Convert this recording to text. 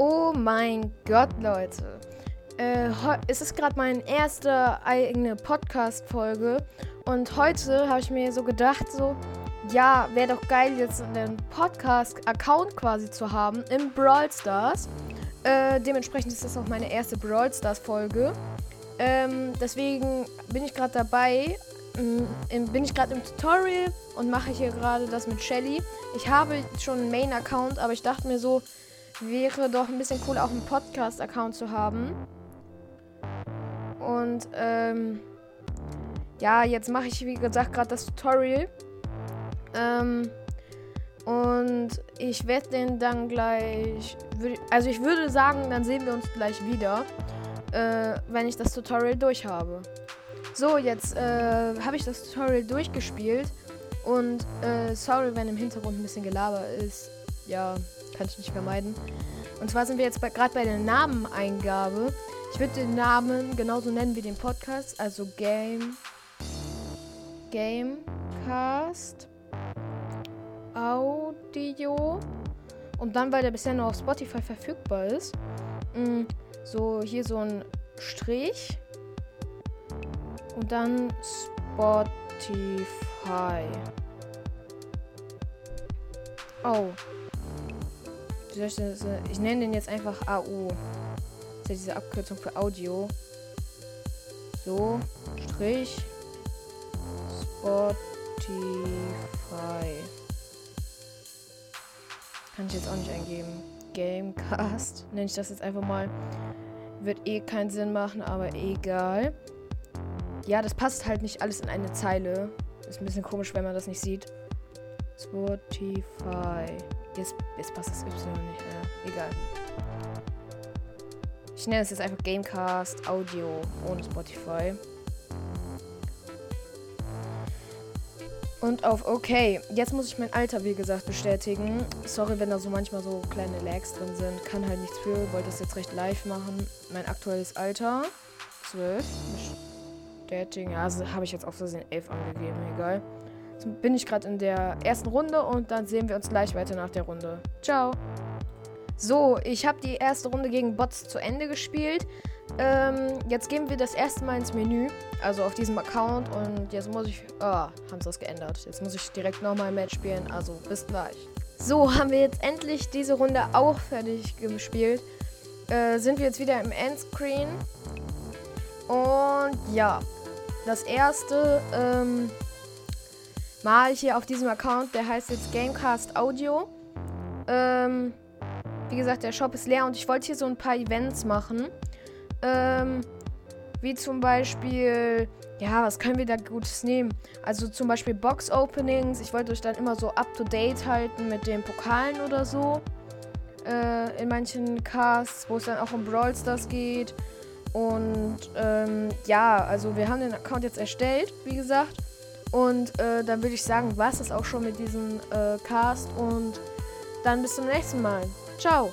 Oh mein Gott, Leute. Äh, es ist gerade meine erste eigene Podcast-Folge. Und heute habe ich mir so gedacht, so, ja, wäre doch geil, jetzt einen Podcast-Account quasi zu haben im Brawl Stars. Äh, dementsprechend ist das auch meine erste Brawl Stars-Folge. Ähm, deswegen bin ich gerade dabei, bin ich gerade im Tutorial und mache hier gerade das mit Shelly. Ich habe schon einen Main-Account, aber ich dachte mir so, wäre doch ein bisschen cool, auch einen Podcast-Account zu haben. Und ähm, ja, jetzt mache ich, wie gesagt, gerade das Tutorial. Ähm, und ich werde den dann gleich. Also ich würde sagen, dann sehen wir uns gleich wieder, äh, wenn ich das Tutorial durch habe. So, jetzt äh, habe ich das Tutorial durchgespielt. Und äh, sorry, wenn im Hintergrund ein bisschen Gelaber ist. Ja, kann ich nicht vermeiden. Und zwar sind wir jetzt gerade bei der Nameneingabe. Ich würde den Namen genauso nennen wie den Podcast, also Game Gamecast Audio. Und dann, weil der bisher nur auf Spotify verfügbar ist, mh, mm, so hier so ein Strich. Und dann Spotify. Oh, ich, nenne den jetzt einfach AU. Das ist ja diese Abkürzung für Audio. So, Strich, Spotify. Kann ich jetzt auch nicht eingeben. Gamecast. Nenne ich das jetzt einfach mal. Wird eh keinen Sinn machen, aber egal. Ja, das passt halt nicht alles in eine Zeile. Ist ein bisschen komisch, wenn man das nicht sieht. Spotify. Jetzt, jetzt passt das Y nicht mehr. Egal. Ich nenne es jetzt einfach Gamecast Audio ohne Spotify. Und auf OK. Jetzt muss ich mein Alter, wie gesagt, bestätigen. Sorry, wenn da so manchmal so kleine Lags drin sind. Kann halt nichts für. Wollte das jetzt recht live machen. Mein aktuelles Alter. 12. Bestätigen. Ja, also habe ich jetzt auf Versehen 11 angegeben. Egal bin ich gerade in der ersten Runde und dann sehen wir uns gleich weiter nach der Runde. Ciao. So, ich habe die erste Runde gegen Bots zu Ende gespielt. Ähm, jetzt gehen wir das erste Mal ins Menü, also auf diesem Account und jetzt muss ich, ah, oh, haben sie das geändert. Jetzt muss ich direkt nochmal ein Match spielen, also bis gleich. So, haben wir jetzt endlich diese Runde auch fertig gespielt. Äh, sind wir jetzt wieder im Endscreen. Und ja, das erste, ähm, mal hier auf diesem Account. Der heißt jetzt Gamecast Audio. Ähm, wie gesagt, der Shop ist leer und ich wollte hier so ein paar Events machen. Ähm, wie zum Beispiel, ja, was können wir da Gutes nehmen? Also zum Beispiel Box-Openings. Ich wollte euch dann immer so up-to-date halten mit den Pokalen oder so. Äh, in manchen Casts, wo es dann auch um Brawl Stars geht. Und ähm, ja, also wir haben den Account jetzt erstellt, wie gesagt. Und äh, dann würde ich sagen, war es das auch schon mit diesem äh, Cast und dann bis zum nächsten Mal. Ciao.